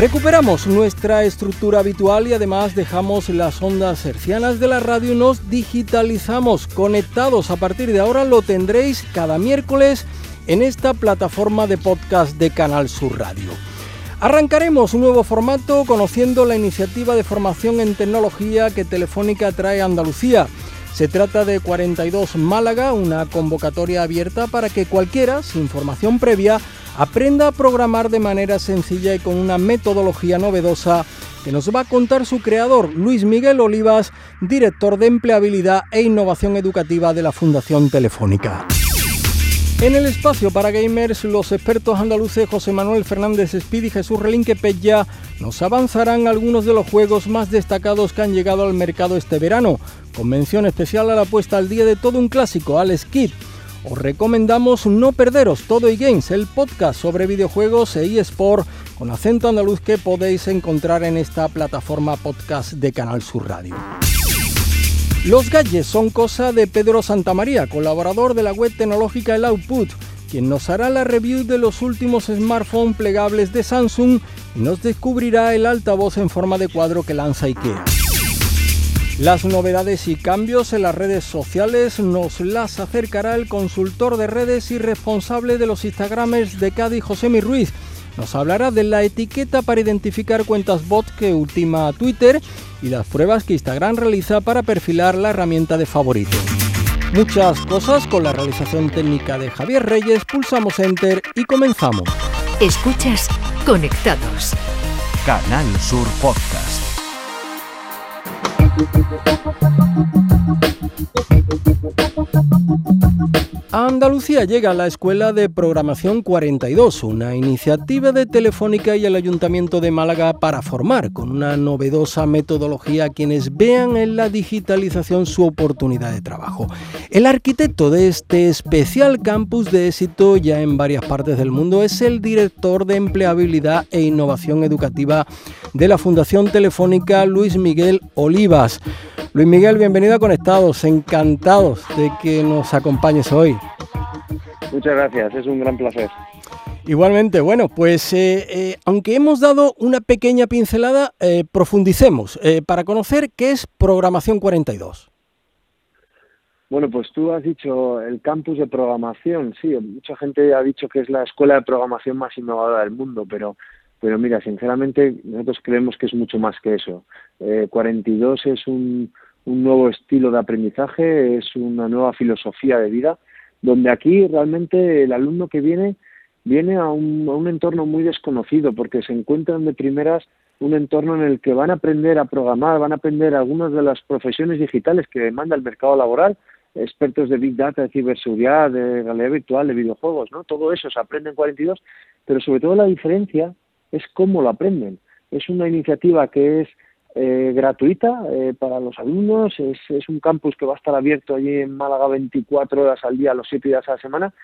Recuperamos nuestra estructura habitual y además dejamos las ondas hercianas de la radio y nos digitalizamos. Conectados a partir de ahora lo tendréis cada miércoles en esta plataforma de podcast de Canal Sur Radio. Arrancaremos un nuevo formato conociendo la iniciativa de formación en tecnología que Telefónica trae a Andalucía. Se trata de 42 Málaga, una convocatoria abierta para que cualquiera, sin formación previa, aprenda a programar de manera sencilla y con una metodología novedosa que nos va a contar su creador, Luis Miguel Olivas, director de empleabilidad e innovación educativa de la Fundación Telefónica. En el espacio para gamers, los expertos andaluces José Manuel Fernández Speed y Jesús Relinque Pella nos avanzarán algunos de los juegos más destacados que han llegado al mercado este verano, con mención especial a la puesta al día de todo un clásico, Alex Kidd, os recomendamos no perderos Todo y Games, el podcast sobre videojuegos e eSport con acento andaluz que podéis encontrar en esta plataforma podcast de Canal Sur Radio. Los gadgets son cosa de Pedro Santamaría, colaborador de la web tecnológica El Output, quien nos hará la review de los últimos smartphones plegables de Samsung y nos descubrirá el altavoz en forma de cuadro que lanza IKEA. Las novedades y cambios en las redes sociales nos las acercará el consultor de redes y responsable de los Instagramers de Cádiz, José Ruiz. Nos hablará de la etiqueta para identificar cuentas bot que ultima Twitter y las pruebas que Instagram realiza para perfilar la herramienta de favorito. Muchas cosas con la realización técnica de Javier Reyes, pulsamos Enter y comenzamos. Escuchas Conectados. Canal Sur Podcast. A Andalucía llega la Escuela de Programación 42, una iniciativa de Telefónica y el Ayuntamiento de Málaga para formar con una novedosa metodología a quienes vean en la digitalización su oportunidad de trabajo. El arquitecto de este especial campus de éxito ya en varias partes del mundo es el director de empleabilidad e innovación educativa de la Fundación Telefónica, Luis Miguel Olivas. Luis Miguel, bienvenido a Conectados, encantados de que nos acompañes hoy. Muchas gracias, es un gran placer. Igualmente, bueno, pues eh, eh, aunque hemos dado una pequeña pincelada, eh, profundicemos para conocer qué es Programación 42. Bueno, pues tú has dicho el campus de programación, sí, mucha gente ha dicho que es la escuela de programación más innovadora del mundo, pero pero mira, sinceramente, nosotros creemos que es mucho más que eso. 42 es un, un nuevo estilo de aprendizaje, es una nueva filosofía de vida, donde aquí realmente el alumno que viene viene a un, a un entorno muy desconocido, porque se encuentran de primeras un entorno en el que van a aprender a programar, van a aprender algunas de las profesiones digitales que demanda el mercado laboral, expertos de Big Data, de ciberseguridad, de realidad virtual, de videojuegos, ¿no? Todo eso se aprende en 42, pero sobre todo la diferencia es cómo lo aprenden. Es una iniciativa que es eh, gratuita eh, para los alumnos, es, un campus que va a estar abierto allí en Málaga 24 horas al día, los 7 días a la semana,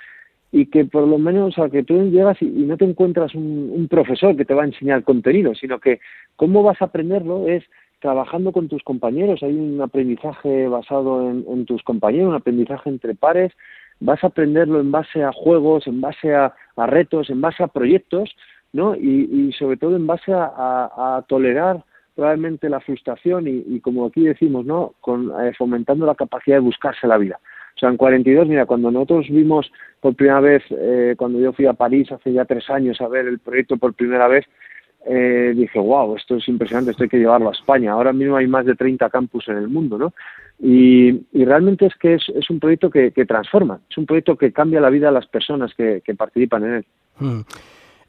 y que por lo menos a que tú llegas y, no te encuentras un, un, profesor que te va a enseñar contenido, sino que cómo vas a aprenderlo es trabajando con tus compañeros, hay un aprendizaje basado en, tus compañeros, un aprendizaje entre pares, vas a aprenderlo en base a juegos, en base a retos, en base a proyectos, ¿no? Y, sobre todo en base a, tolerar probablemente la frustración y, como aquí decimos, ¿no? Con, eh, fomentando la capacidad de buscarse la vida. O sea, en 42, mira, cuando nosotros vimos por primera vez, eh, cuando yo fui a París hace ya tres años a ver el proyecto por primera vez, eh, dije, wow, esto es impresionante, esto hay que llevarlo a España. Ahora mismo hay más de 30 campus en el mundo, ¿no? Y, y realmente es que es, es un proyecto que, que, transforma, es un proyecto que cambia la vida a las personas que, participan en él. Hmm.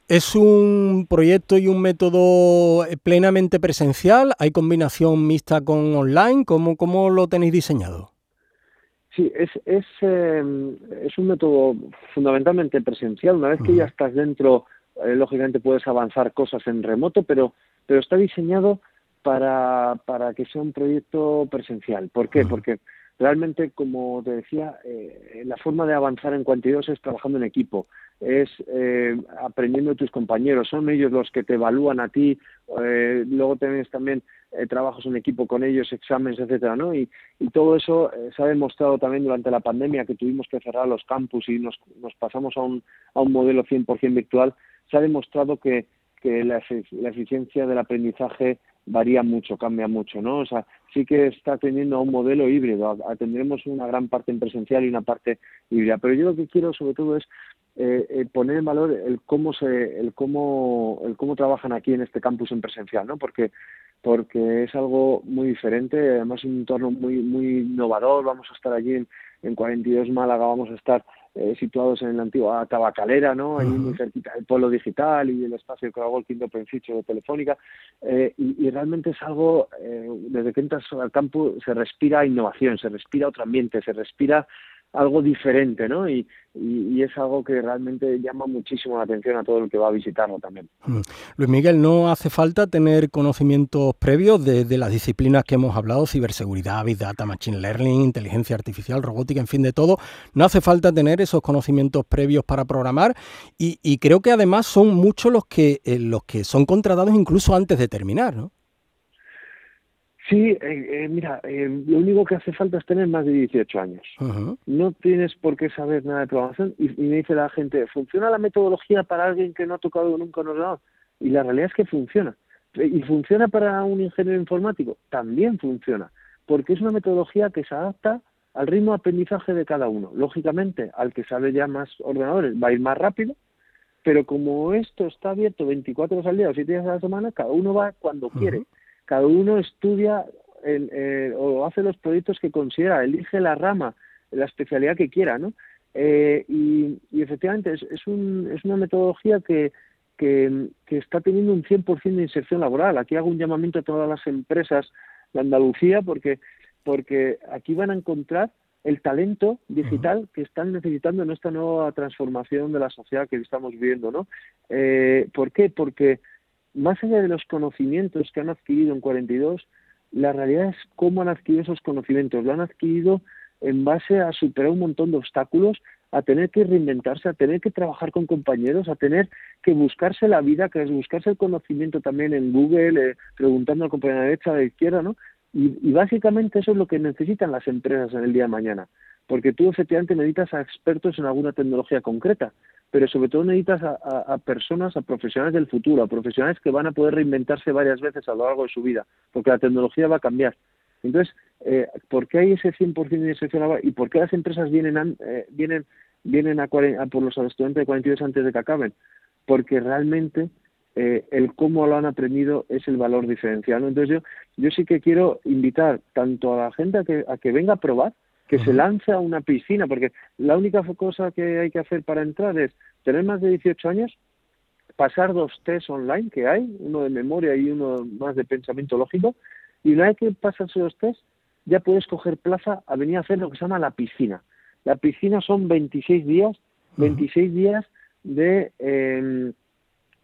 ¿Es un proyecto y un método plenamente presencial? ¿Hay combinación mixta con online? ¿Cómo, cómo lo tenéis diseñado? Sí, es, es, eh, es un método fundamentalmente presencial. Una vez que ya estás dentro, eh, lógicamente puedes avanzar cosas en remoto, pero pero está diseñado para, para que sea un proyecto presencial. ¿Por qué? Porque realmente, como te decía, eh, la forma de avanzar en 42 es trabajando en equipo, es eh, aprendiendo tus compañeros, son ellos los que te evalúan a ti, eh, luego tienes también eh, trabajos en equipo con ellos, exámenes, etcétera, ¿no? Y, y todo eso eh, se ha demostrado también durante la pandemia que tuvimos que cerrar los campus y nos, nos pasamos a un, a un modelo 100% virtual, se ha demostrado que, que la, eficiencia del aprendizaje varía mucho, cambia mucho, ¿no? O sea, sí que está teniendo un modelo híbrido, tendremos una gran parte en presencial y una parte híbrida, pero yo lo que quiero sobre todo es eh, eh, poner en valor el cómo se, el cómo, el cómo trabajan aquí en este campus en presencial, ¿no? Porque porque es algo muy diferente, además un entorno muy muy innovador, vamos a estar allí en, en 42 Málaga, vamos a estar eh, situados en la antigua tabacalera, ¿no? Ahí muy cerquita del pueblo digital y el espacio que hago el quinto principio de Telefónica. Eh, y, y, realmente es algo, eh, desde que entras al campo se respira innovación, se respira otro ambiente, se respira algo diferente, ¿no? Y, es algo que realmente llama muchísimo la atención a todo el que va a visitarlo también. Mm. Luis Miguel, no hace falta tener conocimientos previos de, las disciplinas que hemos hablado, ciberseguridad, Big Data, Machine Learning, inteligencia artificial, robótica, en fin, de todo. No hace falta tener esos conocimientos previos para programar y, y creo que además son muchos los que, eh, los que son contratados incluso antes de terminar, ¿no? Sí, eh, eh, mira, eh, lo único que hace falta es tener más de 18 años. Uh -huh. No tienes por qué saber nada de programación. Y, y, me dice la gente, ¿funciona la metodología para alguien que no ha tocado nunca un ordenador? Y la realidad es que funciona. ¿Y funciona para un ingeniero informático? También funciona. Porque es una metodología que se adapta al ritmo de aprendizaje de cada uno. Lógicamente, al que sabe ya más ordenadores va a ir más rápido, pero como esto está abierto 24 horas al día o 7 días a la semana, cada uno va cuando uh -huh. quiere cada uno estudia el, eh, o hace los proyectos que considera, elige la rama, la especialidad que quiera, ¿no? Eh, y, y, efectivamente es, es, un, es una metodología que, que, que, está teniendo un 100% de inserción laboral. Aquí hago un llamamiento a todas las empresas de Andalucía porque, porque aquí van a encontrar el talento digital que están necesitando en esta nueva transformación de la sociedad que estamos viviendo, ¿no? Eh, ¿Por qué? Porque más allá de los conocimientos que han adquirido en 42, la realidad es cómo han adquirido esos conocimientos. Lo han adquirido en base a superar un montón de obstáculos, a tener que reinventarse, a tener que trabajar con compañeros, a tener que buscarse la vida, que es buscarse el conocimiento también en Google, eh, preguntando al compañero de derecha, de izquierda, ¿no? Y, y básicamente eso es lo que necesitan las empresas en el día de mañana, porque tú efectivamente necesitas a expertos en alguna tecnología concreta, pero sobre todo necesitas a, personas, a profesionales del futuro, a profesionales que van a poder reinventarse varias veces a lo largo de su vida, porque la tecnología va a cambiar. Entonces, eh, ¿por qué hay ese 100% de inserción y por qué las empresas vienen eh, vienen vienen a, a, por los estudiantes de 42 antes de que acaben? Porque realmente eh, el cómo lo han aprendido es el valor diferencial. Entonces, yo, yo sí que quiero invitar tanto a la gente a que, a que venga a probar, que se lance a una piscina, porque la única cosa que hay que hacer para entrar es tener más de 18 años, pasar dos test online que hay, uno de memoria y uno más de pensamiento lógico, y una vez que pasas los test, ya puedes coger plaza a venir a hacer lo que se llama la piscina. La piscina son 26 días, 26 uh -huh. días de, eh,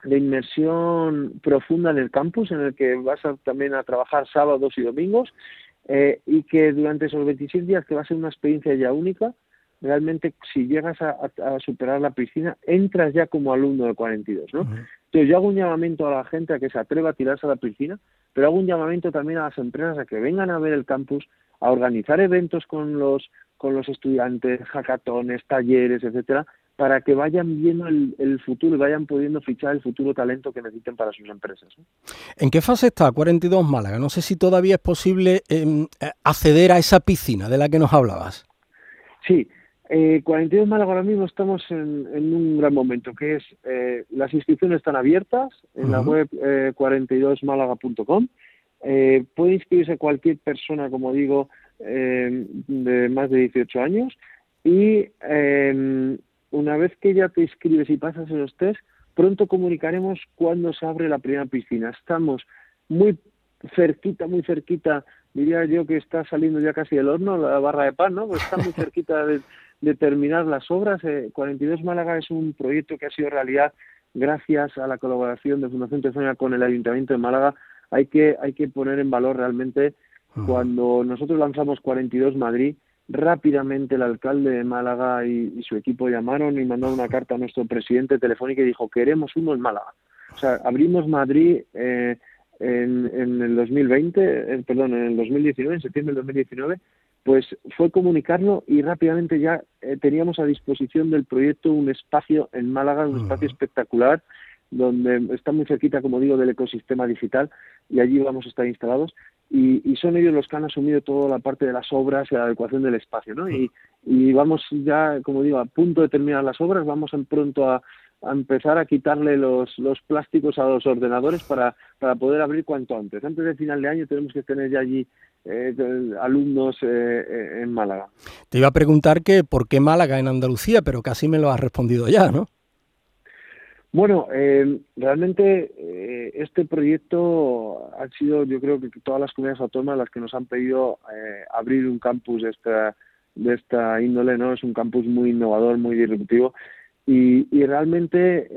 de inmersión profunda en el campus, en el que vas a, también a trabajar sábados y domingos, eh, y que durante esos 26 días, que va a ser una experiencia ya única, realmente si llegas a, a, a superar la piscina, entras ya como alumno del 42, ¿no? Uh -huh. Entonces yo hago un llamamiento a la gente a que se atreva a tirarse a la piscina, pero hago un llamamiento también a las empresas a que vengan a ver el campus, a organizar eventos con los con los estudiantes, hackatones, talleres, etcétera, para que vayan viendo el, el, futuro y vayan pudiendo fichar el futuro talento que necesiten para sus empresas. ¿no? ¿En qué fase está 42 Málaga? No sé si todavía es posible eh, acceder a esa piscina de la que nos hablabas. Sí, eh, 42 Málaga ahora mismo estamos en, en, un gran momento, que es eh, las inscripciones están abiertas en uh -huh. la web eh, 42málaga.com. Eh, puede inscribirse cualquier persona, como digo, eh, de más de 18 años y eh, una vez que ya te inscribes y pasas esos test, pronto comunicaremos cuándo se abre la primera piscina. Estamos muy cerquita, muy cerquita, diría yo que está saliendo ya casi del horno, la barra de pan, ¿no? Pues está muy cerquita de, de terminar las obras. Eh, 42 Málaga es un proyecto que ha sido realidad gracias a la colaboración de Fundación Telefónica con el Ayuntamiento de Málaga, hay que, hay que poner en valor realmente cuando nosotros lanzamos 42 Madrid, rápidamente el alcalde de Málaga y, su equipo llamaron y mandaron una carta a nuestro presidente telefónico y dijo, queremos uno en Málaga. O sea, abrimos Madrid eh, en, en, el 2020, eh, perdón, en el 2019, en septiembre del 2019, pues fue comunicarlo y rápidamente ya eh, teníamos a disposición del proyecto un espacio en Málaga, un espacio espectacular, donde está muy cerquita, como digo, del ecosistema digital y allí vamos a estar instalados y, son ellos los que han asumido toda la parte de las obras y la adecuación del espacio, ¿no? Y, y vamos ya, como digo, a punto de terminar las obras, vamos en pronto a, empezar a quitarle los, los plásticos a los ordenadores para, para poder abrir cuanto antes. Antes del final de año tenemos que tener ya allí eh, alumnos eh, eh, en Málaga. Te iba a preguntar que por qué Málaga en Andalucía, pero casi me lo has respondido ya, ¿no? Bueno, eh, realmente eh, este proyecto ha sido, yo creo que todas las comunidades autónomas las que nos han pedido eh, abrir un campus de esta, de esta índole, ¿no? Es un campus muy innovador, muy disruptivo y, y realmente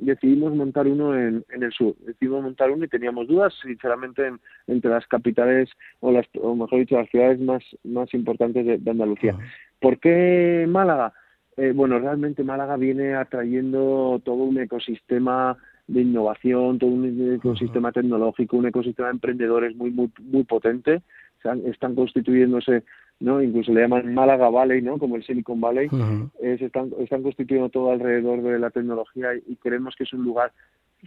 decidimos montar uno en, en, el sur. Decidimos montar uno y teníamos dudas, sinceramente, entre las capitales o, las, o mejor dicho, las ciudades más, más importantes de, de Andalucía. ¿Por qué Málaga? Eh, bueno, realmente Málaga viene atrayendo todo un ecosistema de innovación, todo un ecosistema tecnológico, un ecosistema de emprendedores muy muy muy potente. están constituyéndose, ¿no? Incluso le llaman Málaga Valley, ¿no? Como el Silicon Valley. se están, están constituyendo todo alrededor de la tecnología y, creemos que es un lugar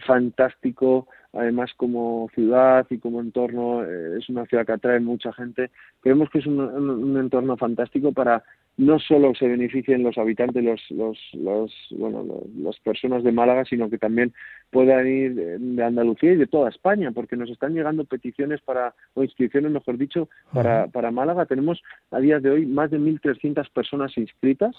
fantástico, además como ciudad y como entorno, eh, es una ciudad que atrae mucha gente. Creemos que es un entorno fantástico para no solo se beneficien los habitantes, los, los, los, bueno, las personas de Málaga, sino que también puedan ir de Andalucía y de toda España, porque nos están llegando peticiones para, o inscripciones, mejor dicho, para, para Málaga. Tenemos a día de hoy más de 1.300 personas inscritas.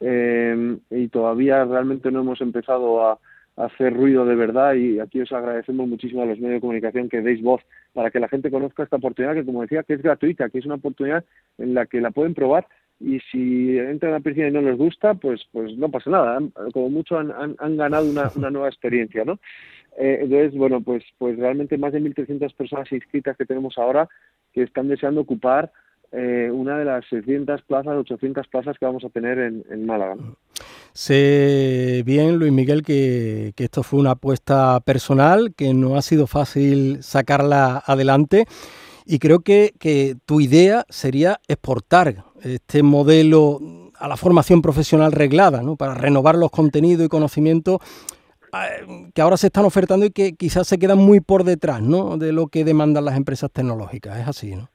Eh, y todavía realmente no hemos empezado a, hacer ruido de verdad y aquí os agradecemos muchísimo a los medios de comunicación que deis voz para que la gente conozca esta oportunidad que como decía que es gratuita, que es una oportunidad en la que la pueden probar y si entran a piscina y no les gusta, pues pues no pasa nada. Como mucho han, han, ganado una, una, nueva experiencia, ¿no? Eh, entonces, bueno, pues pues realmente más de 1.300 personas inscritas que tenemos ahora que están deseando ocupar eh, una de las 600 plazas, 800 plazas que vamos a tener en, en Málaga. Sé bien, Luis Miguel, que, que esto fue una apuesta personal, que no ha sido fácil sacarla adelante y creo que, que tu idea sería exportar este modelo a la formación profesional reglada, ¿no? para renovar los contenidos y conocimientos eh, que ahora se están ofertando y que quizás se quedan muy por detrás ¿no? de lo que demandan las empresas tecnológicas. Es así, ¿no?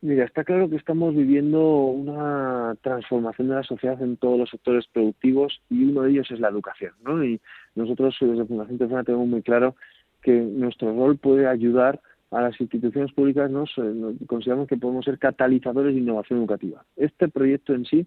Mira, está claro que estamos viviendo una transformación de la sociedad en todos los sectores productivos y uno de ellos es la educación, ¿no? Y nosotros desde Fundación Tefana tenemos muy claro que nuestro rol puede ayudar a las instituciones públicas nos, consideramos que podemos ser catalizadores de innovación educativa. Este proyecto en sí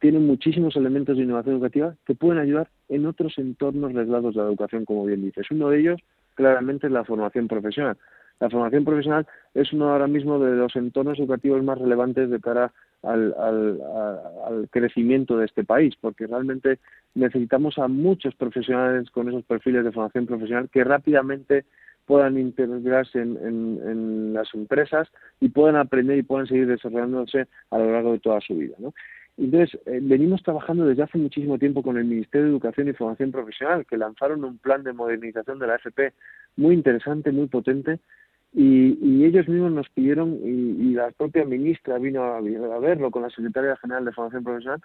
tiene muchísimos elementos de innovación educativa que pueden ayudar en otros entornos reglados de la educación, como bien dices. Uno de ellos, claramente, es la formación profesional. La formación profesional es uno ahora mismo de los entornos educativos más relevantes de cara al, al, crecimiento de este país, porque realmente necesitamos a muchos profesionales con esos perfiles de formación profesional que rápidamente puedan integrarse en, en, las empresas y puedan aprender y puedan seguir desarrollándose a lo largo de toda su vida. ¿no? Entonces, eh, venimos trabajando desde hace muchísimo tiempo con el Ministerio de Educación y Formación Profesional, que lanzaron un plan de modernización de la FP muy interesante, muy potente, y, y ellos mismos nos pidieron, y, y la propia ministra vino a, a, verlo con la Secretaria General de Formación Profesional,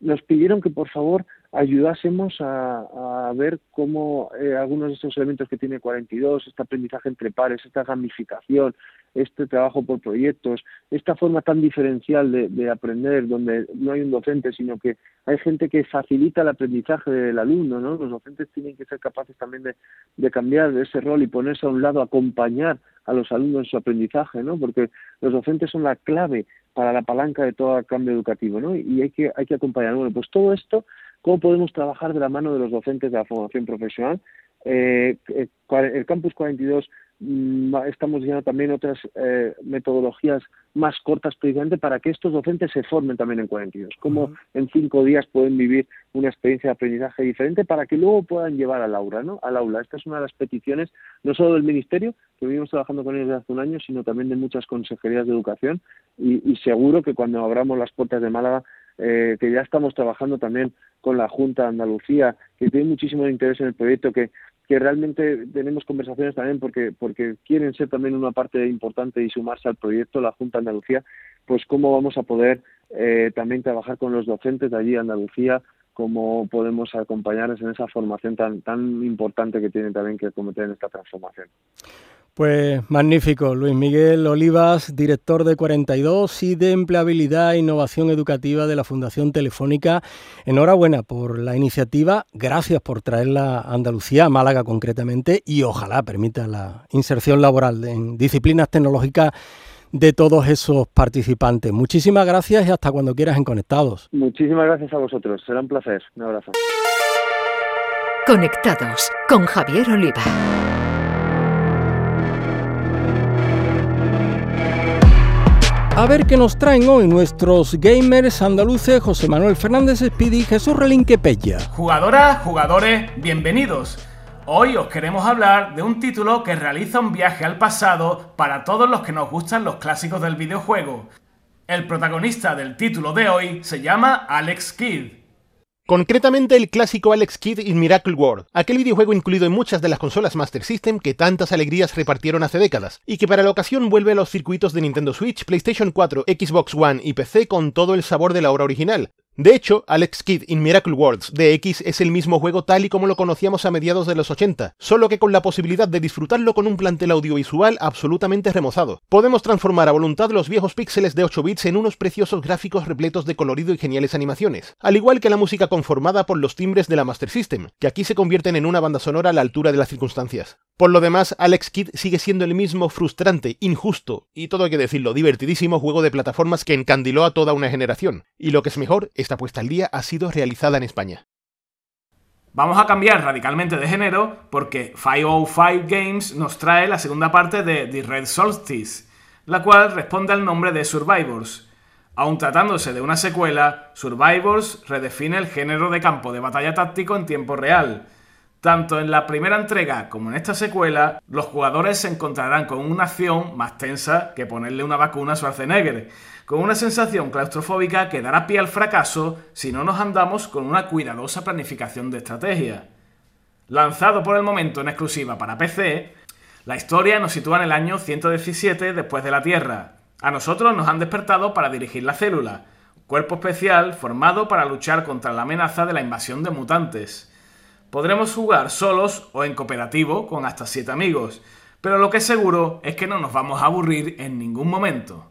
nos pidieron que por favor ayudásemos a, a ver cómo eh, algunos de estos elementos que tiene 42, este aprendizaje entre pares, esta gamificación, este trabajo por proyectos, esta forma tan diferencial de, de, aprender, donde no hay un docente, sino que hay gente que facilita el aprendizaje del alumno, ¿no? Los docentes tienen que ser capaces también de, de cambiar ese rol y ponerse a un lado, acompañar a los alumnos en su aprendizaje, ¿no? Porque los docentes son la clave para la palanca de todo cambio educativo, ¿no? Y hay que, hay que acompañar. Bueno, pues todo esto, ¿cómo podemos trabajar de la mano de los docentes de la formación profesional? Eh, eh el Campus 42 mm, estamos viendo también otras eh, metodologías más cortas precisamente para que estos docentes se formen también en 42, como en cinco días pueden vivir una experiencia de aprendizaje diferente para que luego puedan llevar al aula, ¿no? Al aula. Esta es una de las peticiones, no solo del Ministerio, que venimos trabajando con ellos desde hace un año, sino también de muchas consejerías de educación y, y seguro que cuando abramos las puertas de Málaga eh, que ya estamos trabajando también con la Junta de Andalucía, que tiene muchísimo interés en el proyecto, que, que realmente tenemos conversaciones también porque, porque quieren ser también una parte importante y sumarse al proyecto, la Junta de Andalucía, pues cómo vamos a poder eh, también trabajar con los docentes de allí Andalucía, cómo podemos acompañarles en esa formación tan, tan importante que tienen también que cometer en esta transformación. Pues magnífico, Luis Miguel Olivas, director de 42 y de Empleabilidad e Innovación Educativa de la Fundación Telefónica. Enhorabuena por la iniciativa, gracias por traerla a Andalucía, a Málaga concretamente, y ojalá permita la inserción laboral en disciplinas tecnológicas de todos esos participantes. Muchísimas gracias y hasta cuando quieras en Conectados. Muchísimas gracias a vosotros, será un placer. Un abrazo. Conectados con Javier Oliva. A ver qué nos traen hoy nuestros gamers andaluces José Manuel Fernández Speedy y Jesús Relinque Pella. Jugadoras, jugadores, bienvenidos. Hoy os queremos hablar de un título que realiza un viaje al pasado para todos los que nos gustan los clásicos del videojuego. El protagonista del título de hoy se llama Alex Kidd Concretamente el clásico Alex Kidd in Miracle World, aquel videojuego incluido en muchas de las consolas Master System que tantas alegrías repartieron hace décadas, y que para la ocasión vuelve a los circuitos de Nintendo Switch, PlayStation 4, Xbox One y PC con todo el sabor de la obra original, de hecho, Alex Kidd in Miracle Worlds de X es el mismo juego tal y como lo conocíamos a mediados de los 80, solo que con la posibilidad de disfrutarlo con un plantel audiovisual absolutamente remozado. Podemos transformar a voluntad los viejos píxeles de 8 bits en unos preciosos gráficos repletos de colorido y geniales animaciones, al igual que la música conformada por los timbres de la Master System, que aquí se convierten en una banda sonora a la altura de las circunstancias. Por lo demás, Alex Kidd sigue siendo el mismo frustrante, injusto y todo hay que decirlo, divertidísimo juego de plataformas que encandiló a toda una generación. Y lo que es mejor, esta puesta al día ha sido realizada en España. Vamos a cambiar radicalmente de género porque 505 Games nos trae la segunda parte de The Red Solstice, la cual responde al nombre de Survivors. Aun tratándose de una secuela, Survivors redefine el género de campo de batalla táctico en tiempo real. Tanto en la primera entrega como en esta secuela, los jugadores se encontrarán con una acción más tensa que ponerle una vacuna a Schwarzenegger, con una sensación claustrofóbica que dará pie al fracaso si no nos andamos con una cuidadosa planificación de estrategia. Lanzado por el momento en exclusiva para PC, la historia nos sitúa en el año 117 después de la Tierra. A nosotros nos han despertado para dirigir la célula, cuerpo especial formado para luchar contra la amenaza de la invasión de mutantes. Podremos jugar solos o en cooperativo con hasta 7 amigos, pero lo que es seguro es que no nos vamos a aburrir en ningún momento.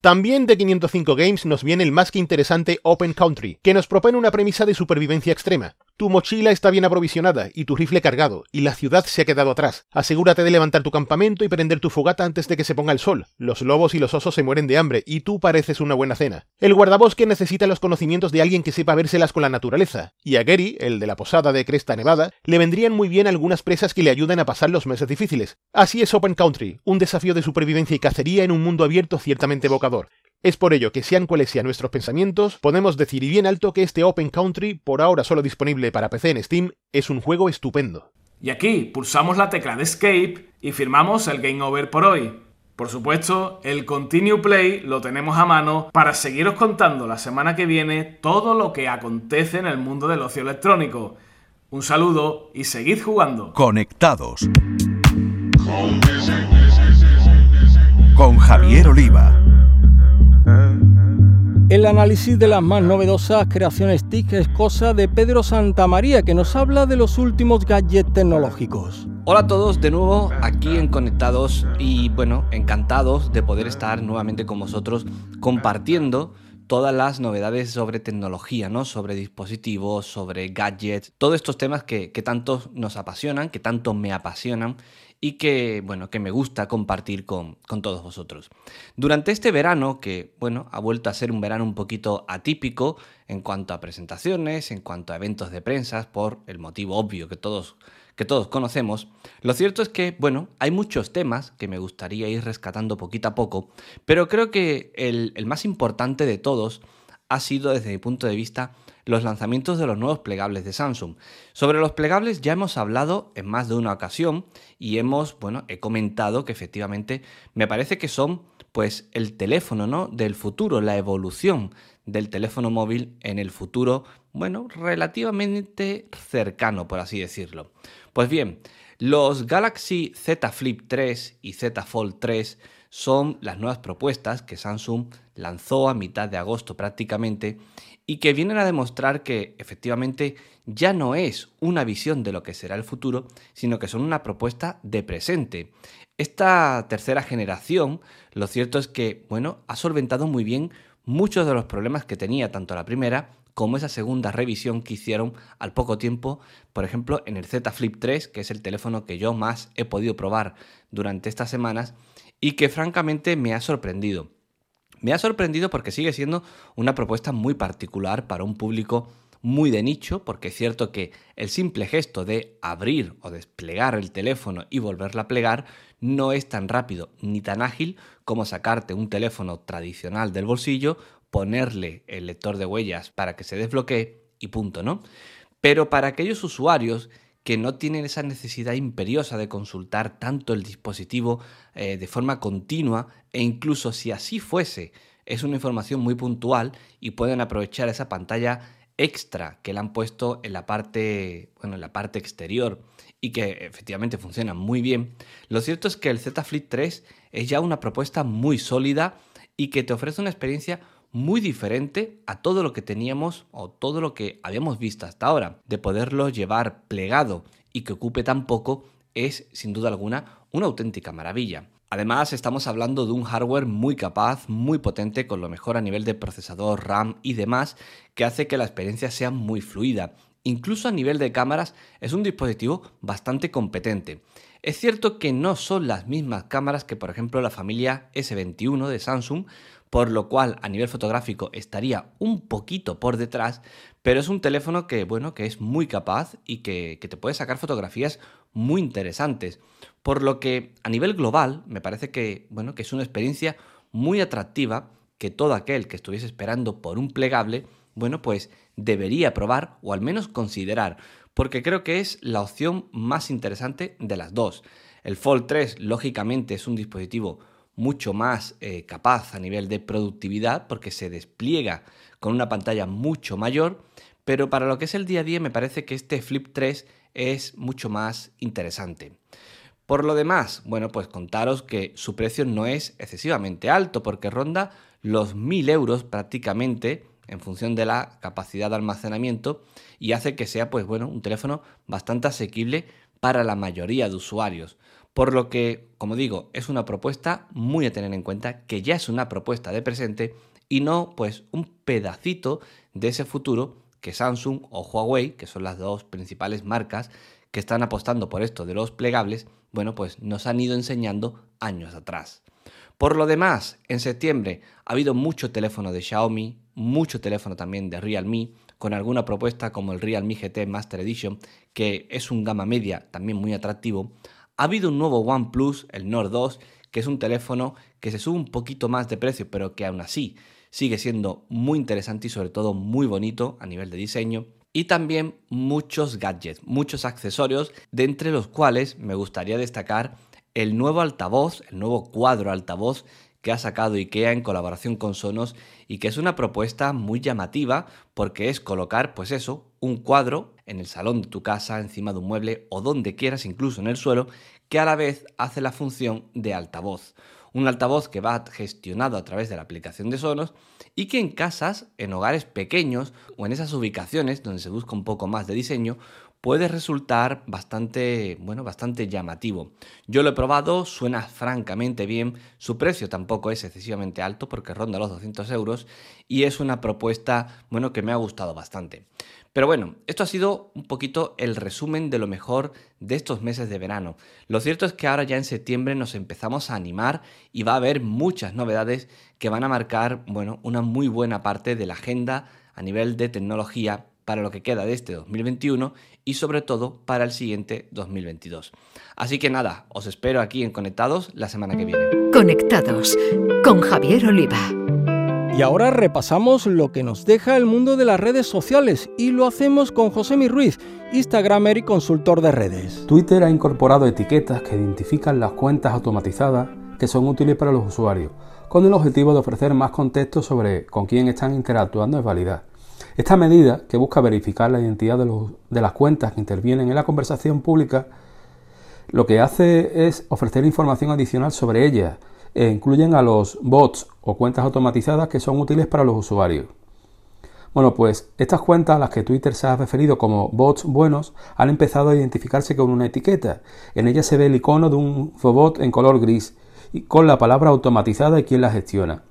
También de 505 Games nos viene el más que interesante Open Country, que nos propone una premisa de supervivencia extrema. Tu mochila está bien aprovisionada y tu rifle cargado, y la ciudad se ha quedado atrás. Asegúrate de levantar tu campamento y prender tu fogata antes de que se ponga el sol. Los lobos y los osos se mueren de hambre, y tú pareces una buena cena. El guardabosque necesita los conocimientos de alguien que sepa vérselas con la naturaleza, y a Gary, el de la posada de Cresta Nevada, le vendrían muy bien algunas presas que le ayuden a pasar los meses difíciles. Así es Open Country, un desafío de supervivencia y cacería en un mundo abierto ciertamente evocador. Es por ello que sean cuales sean nuestros pensamientos, podemos decir y bien alto que este Open Country, por ahora solo disponible para PC en Steam, es un juego estupendo. Y aquí pulsamos la tecla de Escape y firmamos el Game Over por hoy. Por supuesto, el Continue Play lo tenemos a mano para seguiros contando la semana que viene todo lo que acontece en el mundo del ocio electrónico. Un saludo y seguid jugando. Conectados. Con Javier Oliva. El análisis de las más novedosas creaciones TIC es cosa de Pedro Santamaría, que nos habla de los últimos gadgets tecnológicos. Hola a todos de nuevo aquí en Conectados y bueno, encantados de poder estar nuevamente con vosotros compartiendo todas las novedades sobre tecnología, ¿no? Sobre dispositivos, sobre gadgets, todos estos temas que, que tanto nos apasionan, que tanto me apasionan y que, bueno, que me gusta compartir con, todos vosotros. Durante este verano, que, bueno, ha vuelto a ser un verano un poquito atípico en cuanto a presentaciones, en cuanto a eventos de prensa, por el motivo obvio que todos que todos conocemos, lo cierto es que, bueno, hay muchos temas que me gustaría ir rescatando poquito a poco, pero creo que el, el más importante de todos ha sido, desde mi punto de vista, los lanzamientos de los nuevos plegables de Samsung. Sobre los plegables ya hemos hablado en más de una ocasión y hemos, bueno, he comentado que efectivamente me parece que son pues el teléfono, ¿no? del futuro, la evolución del teléfono móvil en el futuro, bueno, relativamente cercano, por así decirlo. Pues bien, los Galaxy Z Flip 3 y Z Fold 3 son las nuevas propuestas que Samsung lanzó a mitad de agosto prácticamente y que vienen a demostrar que efectivamente ya no es una visión de lo que será el futuro, sino que son una propuesta de presente. Esta tercera generación, lo cierto es que, bueno, ha solventado muy bien muchos de los problemas que tenía tanto la primera como esa segunda revisión que hicieron al poco tiempo, por ejemplo, en el Z Flip 3, que es el teléfono que yo más he podido probar durante estas semanas y que francamente me ha sorprendido. Me ha sorprendido porque sigue siendo una propuesta muy particular para un público muy de nicho, porque es cierto que el simple gesto de abrir o desplegar el teléfono y volverla a plegar no es tan rápido ni tan ágil como sacarte un teléfono tradicional del bolsillo, ponerle el lector de huellas para que se desbloquee y punto, ¿no? Pero para aquellos usuarios que no tienen esa necesidad imperiosa de consultar tanto el dispositivo eh, de forma continua e incluso si así fuese, es una información muy puntual y pueden aprovechar esa pantalla extra que le han puesto en la parte, bueno, en la parte exterior y que efectivamente funciona muy bien. Lo cierto es que el Z Flip 3 es ya una propuesta muy sólida y que te ofrece una experiencia muy diferente a todo lo que teníamos o todo lo que habíamos visto hasta ahora. De poderlo llevar plegado y que ocupe tan poco es, sin duda alguna, una auténtica maravilla. Además, estamos hablando de un hardware muy capaz, muy potente, con lo mejor a nivel de procesador, RAM y demás, que hace que la experiencia sea muy fluida. Incluso a nivel de cámaras es un dispositivo bastante competente. Es cierto que no son las mismas cámaras que por ejemplo la familia S21 de Samsung, por lo cual a nivel fotográfico estaría un poquito por detrás, pero es un teléfono que, bueno, que es muy capaz y que, te puede sacar fotografías muy interesantes. Por lo que a nivel global me parece que, bueno, que es una experiencia muy atractiva que todo aquel que estuviese esperando por un plegable, bueno, pues debería probar o al menos considerar, porque creo que es la opción más interesante de las dos. El Fold 3, lógicamente, es un dispositivo mucho más eh, capaz a nivel de productividad porque se despliega con una pantalla mucho mayor, pero para lo que es el día a día me parece que este Flip 3 es mucho más interesante. Por lo demás, bueno, pues contaros que su precio no es excesivamente alto porque ronda los 1000 euros prácticamente en función de la capacidad de almacenamiento y hace que sea pues bueno un teléfono bastante asequible para la mayoría de usuarios. Por lo que, como digo, es una propuesta muy a tener en cuenta, que ya es una propuesta de presente y no pues un pedacito de ese futuro que Samsung o Huawei, que son las dos principales marcas que están apostando por esto de los plegables, bueno, pues nos han ido enseñando años atrás. Por lo demás, en septiembre ha habido mucho teléfono de Xiaomi, mucho teléfono también de Realme, con alguna propuesta como el Realme GT Master Edition, que es un gama media también muy atractivo. Ha habido un nuevo OnePlus, el Nord 2, que es un teléfono que se sube un poquito más de precio, pero que aún así sigue siendo muy interesante y sobre todo muy bonito a nivel de diseño. Y también muchos gadgets, muchos accesorios, de entre los cuales me gustaría destacar el nuevo altavoz, el nuevo cuadro altavoz que ha sacado IKEA en colaboración con Sonos y que es una propuesta muy llamativa porque es colocar, pues eso, un cuadro en el salón de tu casa, encima de un mueble o donde quieras, incluso en el suelo, que a la vez hace la función de altavoz. Un altavoz que va gestionado a través de la aplicación de Sonos y que en casas, en hogares pequeños o en esas ubicaciones donde se busca un poco más de diseño, puede resultar bastante, bueno, bastante llamativo. Yo lo he probado, suena francamente bien, su precio tampoco es excesivamente alto porque ronda los 200 euros y es una propuesta, bueno, que me ha gustado bastante. Pero bueno, esto ha sido un poquito el resumen de lo mejor de estos meses de verano. Lo cierto es que ahora ya en septiembre nos empezamos a animar y va a haber muchas novedades que van a marcar, bueno, una muy buena parte de la agenda a nivel de tecnología para lo que queda de este 2021 y sobre todo para el siguiente 2022. Así que nada, os espero aquí en Conectados la semana que viene. Conectados con Javier Oliva. Y ahora repasamos lo que nos deja el mundo de las redes sociales y lo hacemos con José Mi Ruiz, Instagramer y consultor de redes. Twitter ha incorporado etiquetas que identifican las cuentas automatizadas que son útiles para los usuarios, con el objetivo de ofrecer más contexto sobre con quién están interactuando es válida. Esta medida, que busca verificar la identidad de, de las cuentas que intervienen en la conversación pública, lo que hace es ofrecer información adicional sobre ellas e incluyen a los bots o cuentas automatizadas que son útiles para los usuarios. Bueno, pues estas cuentas a las que Twitter se ha referido como bots buenos han empezado a identificarse con una etiqueta. En ella se ve el icono de un robot en color gris y con la palabra automatizada y quién la gestiona.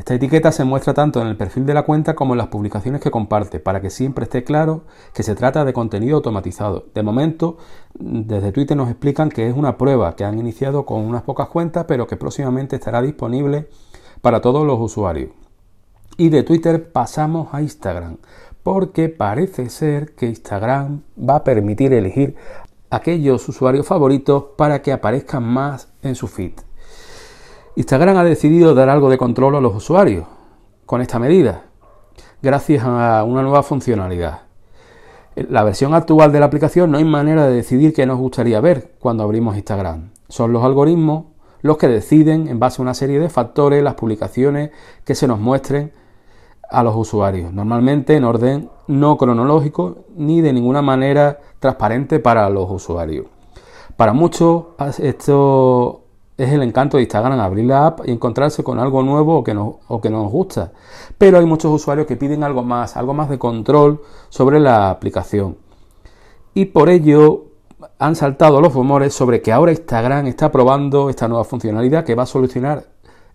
Esta etiqueta se muestra tanto en el perfil de la cuenta como en las publicaciones que comparte, para que siempre esté claro que se trata de contenido automatizado. De momento, desde Twitter nos explican que es una prueba que han iniciado con unas pocas cuentas, pero que próximamente estará disponible para todos los usuarios. Y de Twitter pasamos a Instagram, porque parece ser que Instagram va a permitir elegir aquellos usuarios favoritos para que aparezcan más en su feed. Instagram ha decidido dar algo de control a los usuarios con esta medida, gracias a una nueva funcionalidad. La versión actual de la aplicación no hay manera de decidir qué nos gustaría ver cuando abrimos Instagram. Son los algoritmos los que deciden en base a una serie de factores las publicaciones que se nos muestren a los usuarios, normalmente en orden no cronológico ni de ninguna manera transparente para los usuarios. Para muchos esto es el encanto de Instagram, abrir la app y encontrarse con algo nuevo o que, nos, o que nos gusta. Pero hay muchos usuarios que piden algo más, algo más de control sobre la aplicación. Y por ello han saltado los rumores sobre que ahora Instagram está probando esta nueva funcionalidad que va a solucionar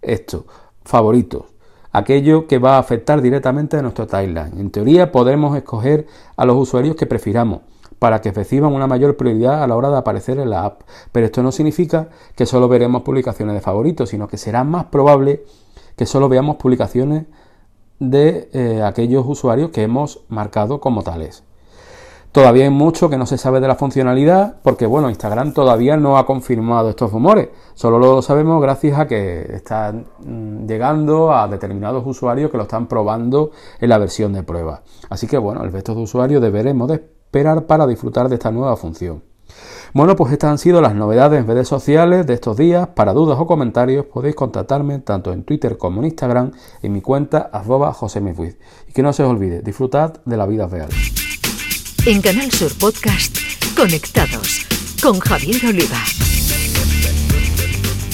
esto, favoritos, aquello que va a afectar directamente a nuestro timeline. En teoría podremos escoger a los usuarios que prefiramos para que reciban una mayor prioridad a la hora de aparecer en la app. Pero esto no significa que solo veremos publicaciones de favoritos, sino que será más probable que solo veamos publicaciones de eh, aquellos usuarios que hemos marcado como tales. Todavía hay mucho que no se sabe de la funcionalidad porque bueno, Instagram todavía no ha confirmado estos rumores. Solo lo sabemos gracias a que están mm, llegando a determinados usuarios que lo están probando en la versión de prueba. Así que bueno, el resto de usuarios deberemos de esperar para disfrutar de esta nueva función. Bueno, pues estas han sido las novedades en redes sociales de estos días. Para dudas o comentarios podéis contactarme tanto en Twitter como en Instagram en mi cuenta arroba Y que no se os olvide, disfrutad de la vida real. En Canal Sur Podcast, Conectados con Javier Oliva.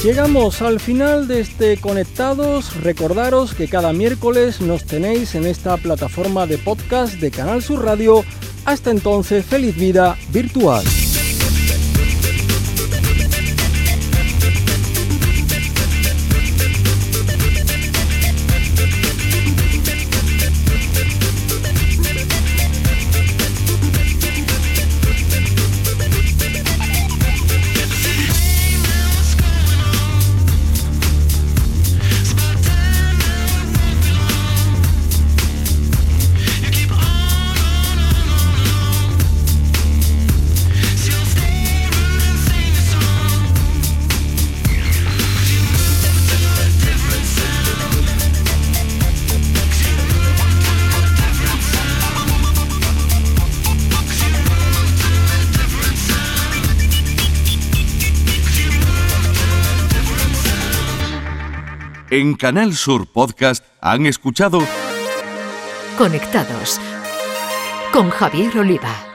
Llegamos al final de este Conectados. Recordaros que cada miércoles nos tenéis en esta plataforma de podcast de Canal Sur Radio hasta entonces, feliz vida virtual. En Canal Sur Podcast han escuchado Conectados con Javier Oliva.